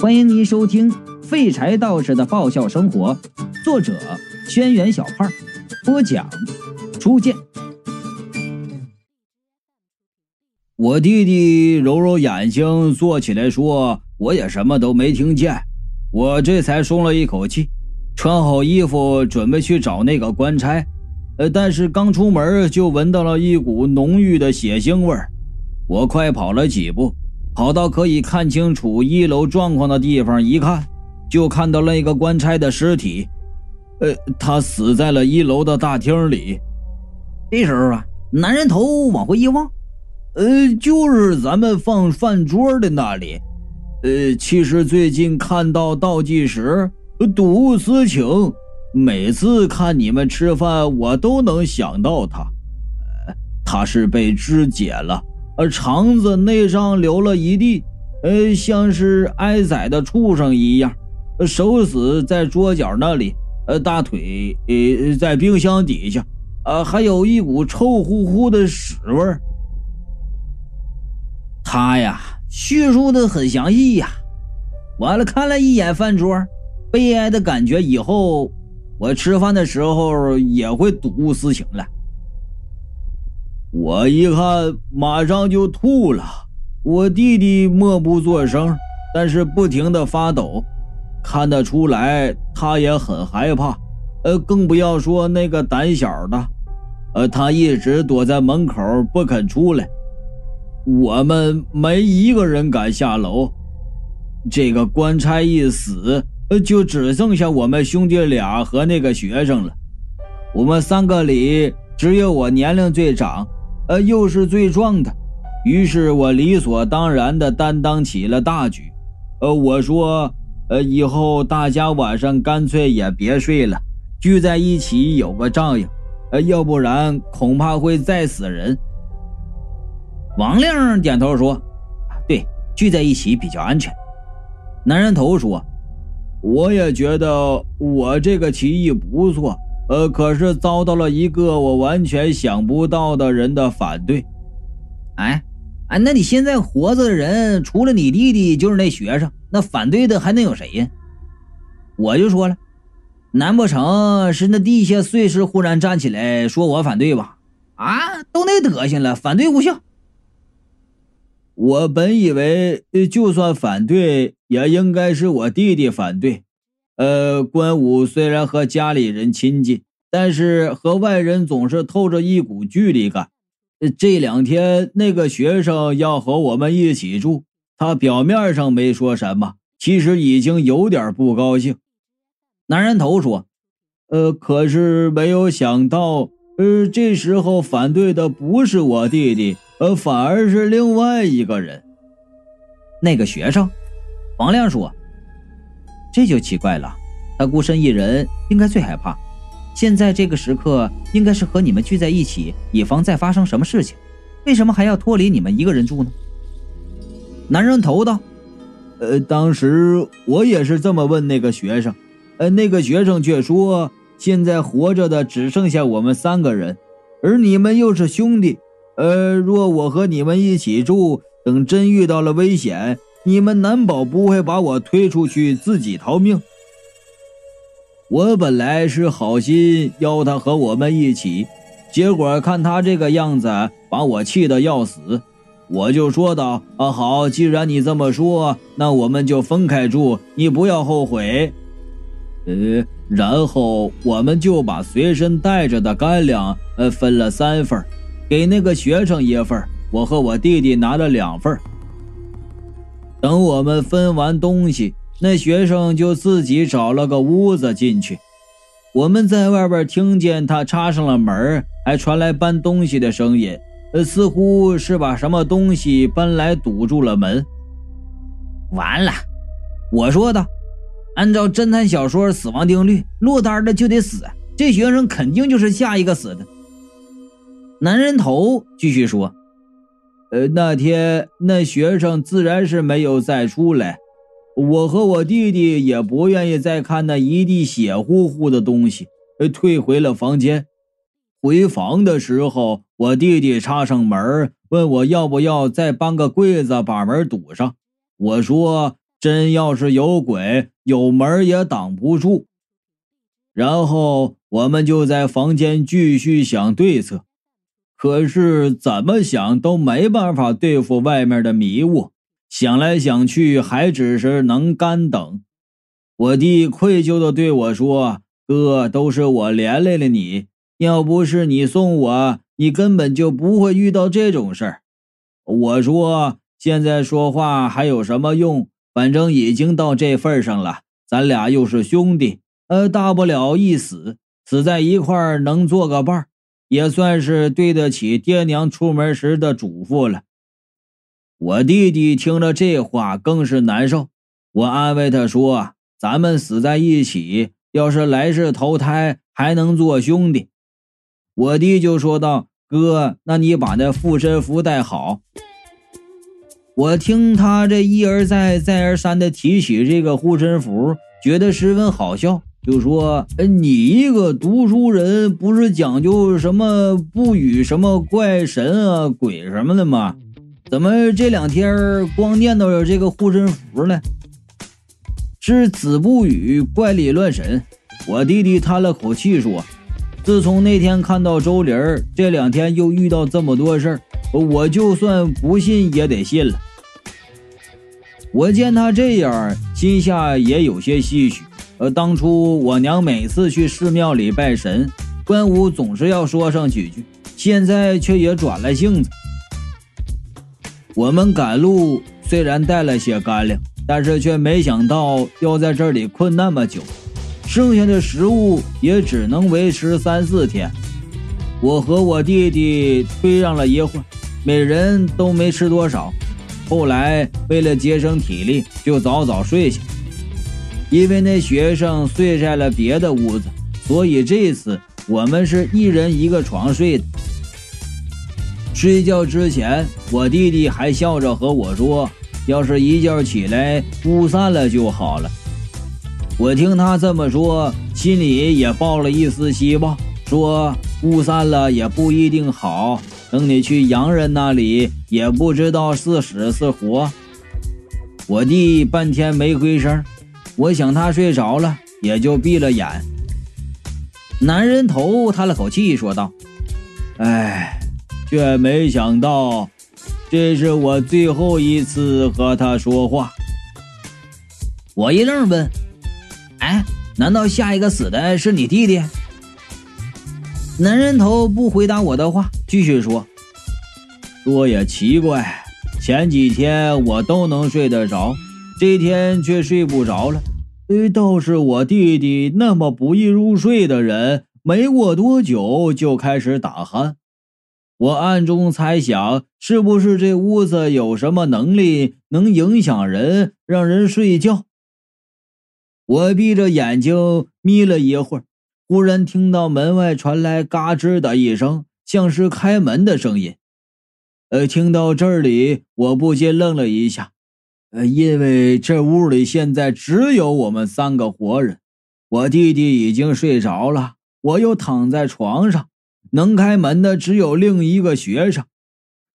欢迎您收听《废柴道士的爆笑生活》，作者：轩辕小胖，播讲：初见。我弟弟揉揉眼睛，坐起来说：“我也什么都没听见。”我这才松了一口气，穿好衣服准备去找那个官差。呃，但是刚出门就闻到了一股浓郁的血腥味儿。我快跑了几步。跑到可以看清楚一楼状况的地方一看，就看到了一个官差的尸体。呃，他死在了一楼的大厅里。这时候啊，男人头往回一望，呃，就是咱们放饭桌的那里。呃，其实最近看到倒计时，睹物思情，每次看你们吃饭，我都能想到他。呃，他是被肢解了。呃，肠子内脏流了一地，呃，像是挨宰的畜生一样。手死在桌角那里，呃，大腿呃在冰箱底下，啊，还有一股臭乎乎的屎味儿。他呀，叙述的很详细呀。完了，看了一眼饭桌，悲哀的感觉，以后我吃饭的时候也会睹物思情了。我一看，马上就吐了。我弟弟默不作声，但是不停的发抖，看得出来他也很害怕。呃，更不要说那个胆小的，呃，他一直躲在门口不肯出来。我们没一个人敢下楼。这个官差一死，呃，就只剩下我们兄弟俩和那个学生了。我们三个里，只有我年龄最长。呃，又是最壮的，于是我理所当然的担当起了大局。呃，我说，呃，以后大家晚上干脆也别睡了，聚在一起有个照应。呃，要不然恐怕会再死人。王亮点头说：“对，聚在一起比较安全。”男人头说：“我也觉得我这个提议不错。”呃，可是遭到了一个我完全想不到的人的反对。哎，哎，那你现在活着的人，除了你弟弟，就是那学生，那反对的还能有谁呀？我就说了，难不成是那地下碎尸忽然站起来说我反对吧？啊，都那德行了，反对无效。我本以为，就算反对，也应该是我弟弟反对。呃，关武虽然和家里人亲近，但是和外人总是透着一股距离感。这两天那个学生要和我们一起住，他表面上没说什么，其实已经有点不高兴。男人头说：“呃，可是没有想到，呃，这时候反对的不是我弟弟，呃，反而是另外一个人。那个学生，王亮说。”这就奇怪了，他孤身一人，应该最害怕。现在这个时刻，应该是和你们聚在一起，以防再发生什么事情。为什么还要脱离你们一个人住呢？男人头道：“呃，当时我也是这么问那个学生，呃，那个学生却说，现在活着的只剩下我们三个人，而你们又是兄弟，呃，若我和你们一起住，等真遇到了危险。”你们难保不会把我推出去自己逃命。我本来是好心邀他和我们一起，结果看他这个样子，把我气得要死。我就说道：“啊，好，既然你这么说，那我们就分开住，你不要后悔。”呃，然后我们就把随身带着的干粮，呃，分了三份，给那个学生一份，我和我弟弟拿了两份。等我们分完东西，那学生就自己找了个屋子进去。我们在外边听见他插上了门，还传来搬东西的声音，似乎是把什么东西搬来堵住了门。完了，我说的，按照侦探小说死亡定律，落单的就得死，这学生肯定就是下一个死的。男人头继续说。呃，那天那学生自然是没有再出来，我和我弟弟也不愿意再看那一地血乎乎的东西，退回了房间。回房的时候，我弟弟插上门，问我要不要再搬个柜子把门堵上。我说真要是有鬼，有门也挡不住。然后我们就在房间继续想对策，可是怎么想都没办法对付外面的迷雾。想来想去，还只是能干等。我弟愧疚的对我说：“哥，都是我连累了你，要不是你送我，你根本就不会遇到这种事儿。”我说：“现在说话还有什么用？反正已经到这份上了，咱俩又是兄弟，呃，大不了一死，死在一块儿能做个伴儿，也算是对得起爹娘出门时的嘱咐了。”我弟弟听了这话更是难受，我安慰他说：“咱们死在一起，要是来世投胎还能做兄弟。”我弟就说道：“哥，那你把那护身符带好。”我听他这一而再、再而三的提起这个护身符，觉得十分好笑，就说：“你一个读书人，不是讲究什么不与什么怪神啊、鬼什么的吗？”怎么这两天光念叨着这个护身符呢？是子不语怪力乱神。我弟弟叹了口气说：“自从那天看到周玲这两天又遇到这么多事儿，我就算不信也得信了。”我见他这样，心下也有些唏嘘。呃，当初我娘每次去寺庙里拜神，关武总是要说上几句，现在却也转了性子。我们赶路虽然带了些干粮，但是却没想到要在这里困那么久，剩下的食物也只能维持三四天。我和我弟弟推让了一会儿，每人都没吃多少。后来为了节省体力，就早早睡下。因为那学生睡在了别的屋子，所以这次我们是一人一个床睡的。睡觉之前，我弟弟还笑着和我说：“要是一觉起来雾散了就好了。”我听他这么说，心里也抱了一丝希望，说：“雾散了也不一定好，等你去洋人那里，也不知道是死是活。”我弟半天没回声，我想他睡着了，也就闭了眼。男人头叹了口气，说道：“哎。”却没想到，这是我最后一次和他说话。我一愣，问：“哎，难道下一个死的是你弟弟？”男人头不回答我的话，继续说：“说也奇怪，前几天我都能睡得着，这天却睡不着了。倒是我弟弟那么不易入睡的人，没过多久就开始打鼾。”我暗中猜想，是不是这屋子有什么能力能影响人，让人睡觉？我闭着眼睛眯了一会儿，忽然听到门外传来嘎吱的一声，像是开门的声音。呃，听到这里，我不禁愣了一下。呃，因为这屋里现在只有我们三个活人，我弟弟已经睡着了，我又躺在床上。能开门的只有另一个学生，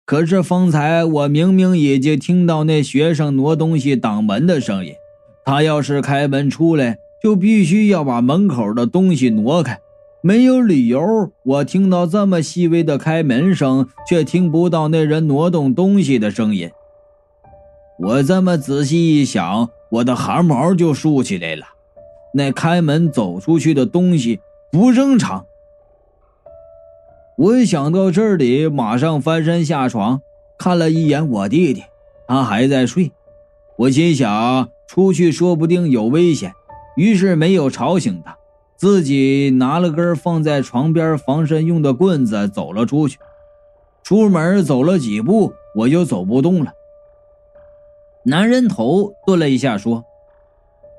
可是方才我明明已经听到那学生挪东西挡门的声音。他要是开门出来，就必须要把门口的东西挪开。没有理由，我听到这么细微的开门声，却听不到那人挪动东西的声音。我这么仔细一想，我的汗毛就竖起来了。那开门走出去的东西不正常。我想到这里，马上翻身下床，看了一眼我弟弟，他还在睡。我心想出去说不定有危险，于是没有吵醒他，自己拿了根放在床边防身用的棍子走了出去。出门走了几步，我就走不动了。男人头顿了一下，说：“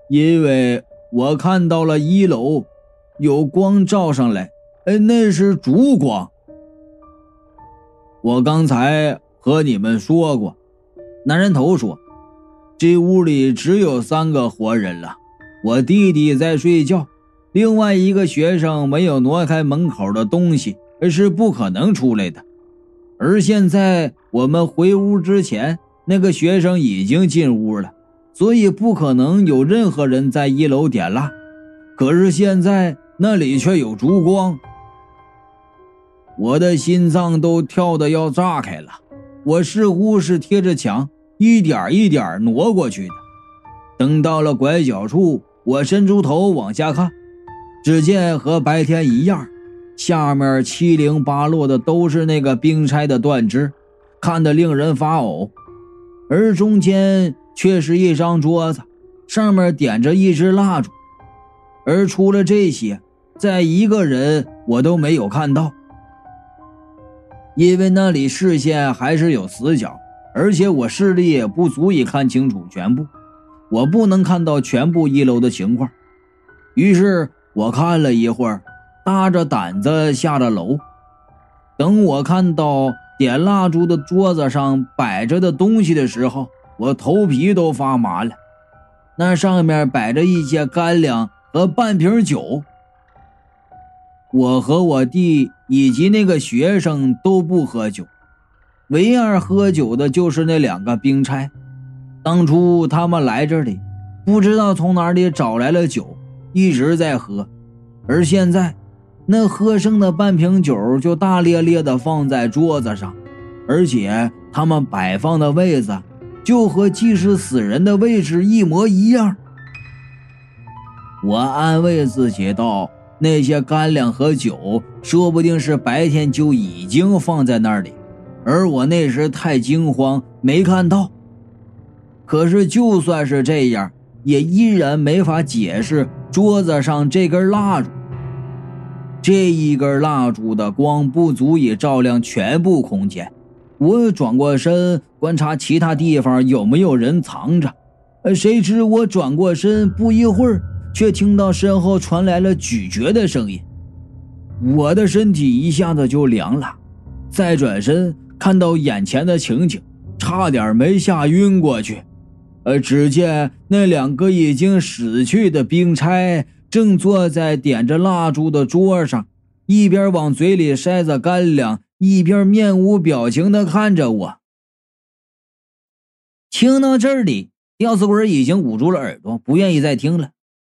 因为我看到了一楼有光照上来。”哎，那是烛光。我刚才和你们说过，男人头说，这屋里只有三个活人了。我弟弟在睡觉，另外一个学生没有挪开门口的东西，是不可能出来的。而现在我们回屋之前，那个学生已经进屋了，所以不可能有任何人在一楼点蜡。可是现在那里却有烛光，我的心脏都跳得要炸开了。我似乎是贴着墙，一点一点挪过去的。等到了拐角处，我伸出头往下看，只见和白天一样，下面七零八落的都是那个冰钗的断肢，看得令人发呕。而中间却是一张桌子，上面点着一支蜡烛。而除了这些，再一个人我都没有看到。因为那里视线还是有死角，而且我视力也不足以看清楚全部，我不能看到全部一楼的情况。于是我看了一会儿，搭着胆子下了楼。等我看到点蜡烛的桌子上摆着的东西的时候，我头皮都发麻了。那上面摆着一些干粮和半瓶酒。我和我弟以及那个学生都不喝酒，唯二喝酒的就是那两个兵差。当初他们来这里，不知道从哪里找来了酒，一直在喝。而现在，那喝剩的半瓶酒就大咧咧地放在桌子上，而且他们摆放的位子就和祭祀死人的位置一模一样。我安慰自己道。那些干粮和酒，说不定是白天就已经放在那里，而我那时太惊慌，没看到。可是就算是这样，也依然没法解释桌子上这根蜡烛。这一根蜡烛的光不足以照亮全部空间。我转过身观察其他地方有没有人藏着，谁知我转过身不一会儿。却听到身后传来了咀嚼的声音，我的身体一下子就凉了。再转身看到眼前的情景，差点没吓晕过去。呃，只见那两个已经死去的兵差正坐在点着蜡烛的桌上，一边往嘴里塞着干粮，一边面无表情地看着我。听到这里，吊死鬼已经捂住了耳朵，不愿意再听了。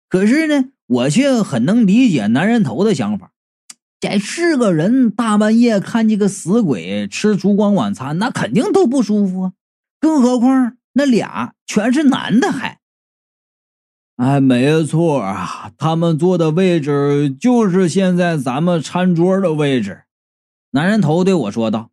可是呢，我却很能理解男人头的想法。这是个人大半夜看见个死鬼吃烛光晚餐，那肯定都不舒服啊。更何况那俩全是男的，还……哎，没错啊，他们坐的位置就是现在咱们餐桌的位置。男人头对我说道：“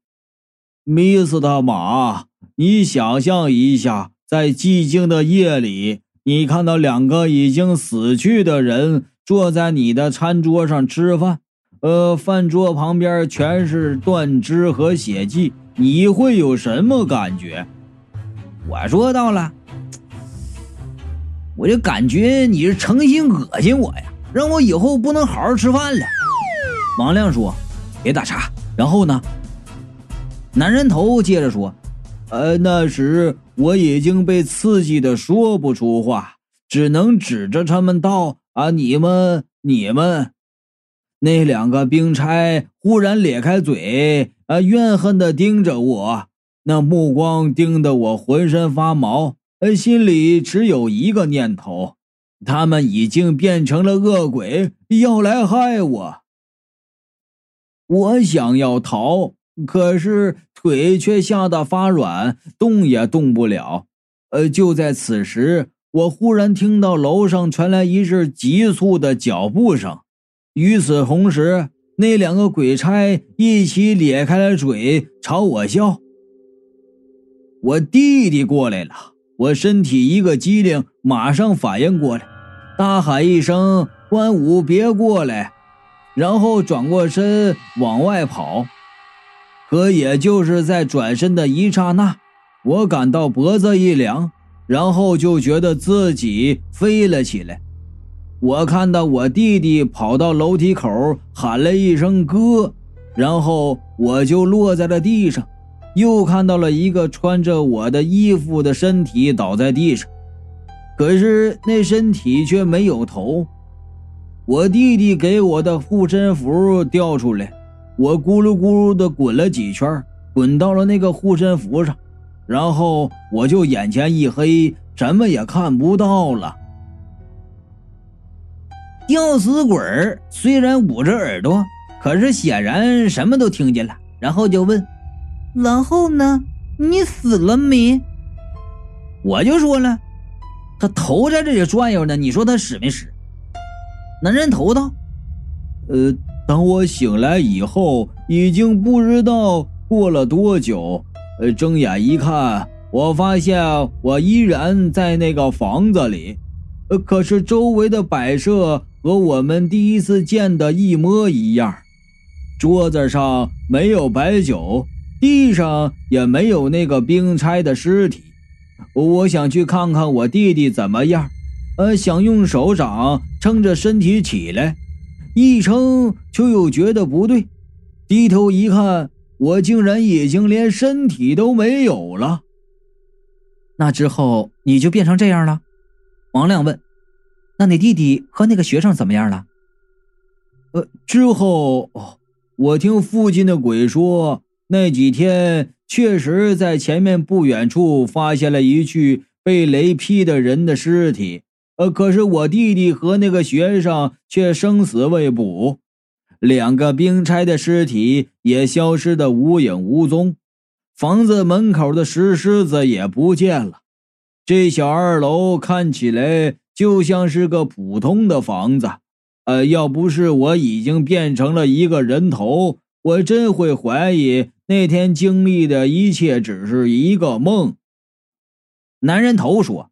密斯特马，你想象一下，在寂静的夜里。”你看到两个已经死去的人坐在你的餐桌上吃饭，呃，饭桌旁边全是断肢和血迹，你会有什么感觉？我说到了，我就感觉你是诚心恶心我呀，让我以后不能好好吃饭了。王亮说：“别打岔。”然后呢？男人头接着说。呃，那时我已经被刺激的说不出话，只能指着他们道：“啊，你们，你们！”那两个兵差忽然咧开嘴，啊，怨恨的盯着我，那目光盯得我浑身发毛，呃，心里只有一个念头：他们已经变成了恶鬼，要来害我。我想要逃。可是腿却吓得发软，动也动不了。呃，就在此时，我忽然听到楼上传来一阵急促的脚步声。与此同时，那两个鬼差一起咧开了嘴朝我笑。我弟弟过来了，我身体一个机灵，马上反应过来，大喊一声：“关武，别过来！”然后转过身往外跑。可也就是在转身的一刹那，我感到脖子一凉，然后就觉得自己飞了起来。我看到我弟弟跑到楼梯口喊了一声“哥”，然后我就落在了地上。又看到了一个穿着我的衣服的身体倒在地上，可是那身体却没有头。我弟弟给我的护身符掉出来。我咕噜咕噜的滚了几圈，滚到了那个护身符上，然后我就眼前一黑，什么也看不到了。吊死鬼虽然捂着耳朵，可是显然什么都听见了。然后就问：“然后呢？你死了没？”我就说了：“他头在这里转悠呢，你说他死没死？”男人头道：“呃，等我醒来以后，已经不知道过了多久。呃，睁眼一看，我发现我依然在那个房子里，呃，可是周围的摆设……”和我们第一次见的一模一样，桌子上没有白酒，地上也没有那个兵差的尸体。我想去看看我弟弟怎么样，呃，想用手掌撑着身体起来，一撑就又觉得不对，低头一看，我竟然已经连身体都没有了。那之后你就变成这样了？王亮问。那你弟弟和那个学生怎么样了？呃，之后我听附近的鬼说，那几天确实在前面不远处发现了一具被雷劈的人的尸体。呃，可是我弟弟和那个学生却生死未卜，两个兵差的尸体也消失的无影无踪，房子门口的石狮子也不见了。这小二楼看起来。就像是个普通的房子，呃，要不是我已经变成了一个人头，我真会怀疑那天经历的一切只是一个梦。男人头说：“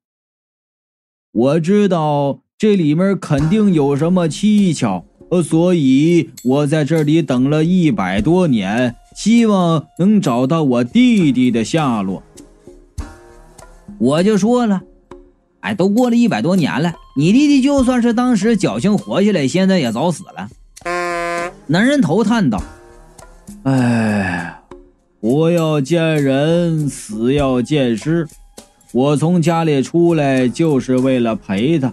我知道这里面肯定有什么蹊跷，所以我在这里等了一百多年，希望能找到我弟弟的下落。”我就说了。哎，都过了一百多年了，你弟弟就算是当时侥幸活下来，现在也早死了。男人头叹道：“哎，活要见人，死要见尸。我从家里出来就是为了陪他，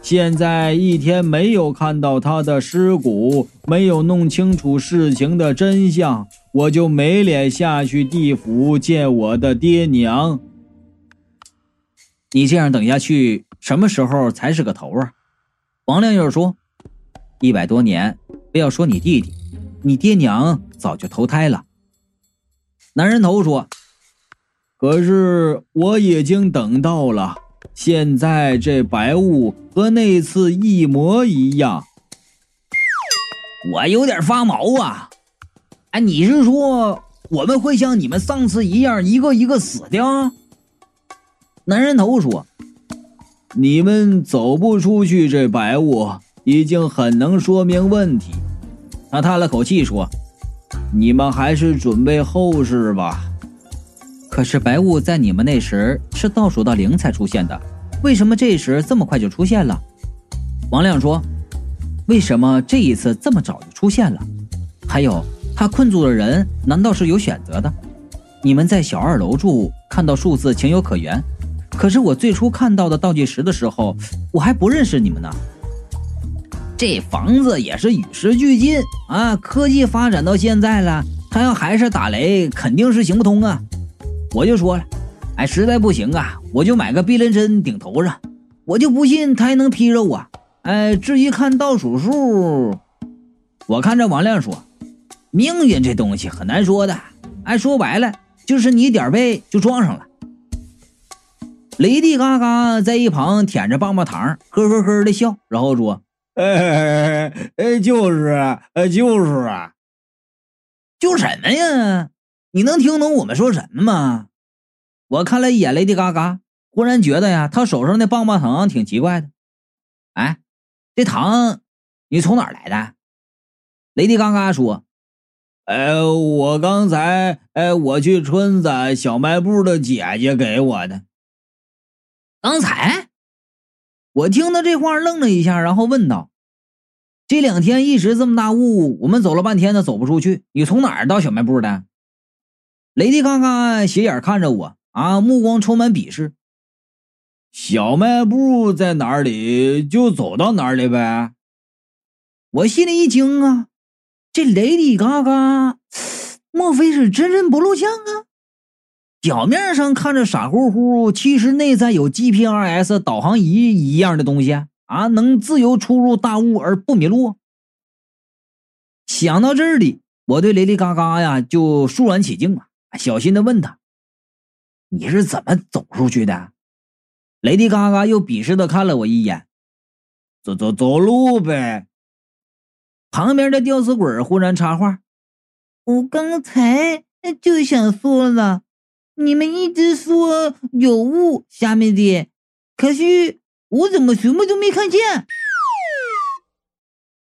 现在一天没有看到他的尸骨，没有弄清楚事情的真相，我就没脸下去地府见我的爹娘。”你这样等下去，什么时候才是个头啊？王亮又说：“一百多年，不要说你弟弟，你爹娘早就投胎了。”男人头说：“可是我已经等到了，现在这白雾和那次一模一样，我有点发毛啊！哎，你是说我们会像你们上次一样，一个一个死掉？”男人头说：“你们走不出去，这白雾已经很能说明问题。”他叹了口气说：“你们还是准备后事吧。”可是白雾在你们那时是倒数到零才出现的，为什么这时这么快就出现了？王亮说：“为什么这一次这么早就出现了？还有，他困住的人难道是有选择的？你们在小二楼住，看到数字情有可原。”可是我最初看到的倒计时的时候，我还不认识你们呢。这房子也是与时俱进啊，科技发展到现在了，他要还是打雷，肯定是行不通啊。我就说了，哎，实在不行啊，我就买个避雷针顶头上，我就不信他还能劈肉啊。哎，至于看倒数数，我看着王亮说，命运这东西很难说的。哎，说白了就是你点背就撞上了。雷迪嘎嘎在一旁舔着棒棒糖，呵呵呵的笑，然后说：“哎哎，就是啊，就是啊，就什么呀？你能听懂我们说什么吗？”我看了一眼雷迪嘎嘎，忽然觉得呀，他手上的棒棒糖挺奇怪的。哎，这糖你从哪儿来的？雷迪嘎嘎说：“哎，我刚才哎，我去村子小卖部的姐姐给我的。”刚才，我听到这话愣了一下，然后问道：“这两天一直这么大雾，我们走了半天都走不出去，你从哪儿到小卖部的？”雷迪嘎嘎斜眼看着我，啊，目光充满鄙视。小卖部在哪里，就走到哪里呗。我心里一惊啊，这雷迪嘎嘎，莫非是真人不露相啊？表面上看着傻乎乎，其实内在有 GPRS 导航仪一样的东西啊，能自由出入大雾而不迷路。想到这里，我对雷迪嘎嘎呀就肃然起敬了，小心的问他：“你是怎么走出去的？”雷迪嘎嘎又鄙视的看了我一眼：“走走走路呗。”旁边的吊死鬼忽然插话：“我刚才就想说了。”你们一直说有雾下面的，可是我怎么什么都没看见？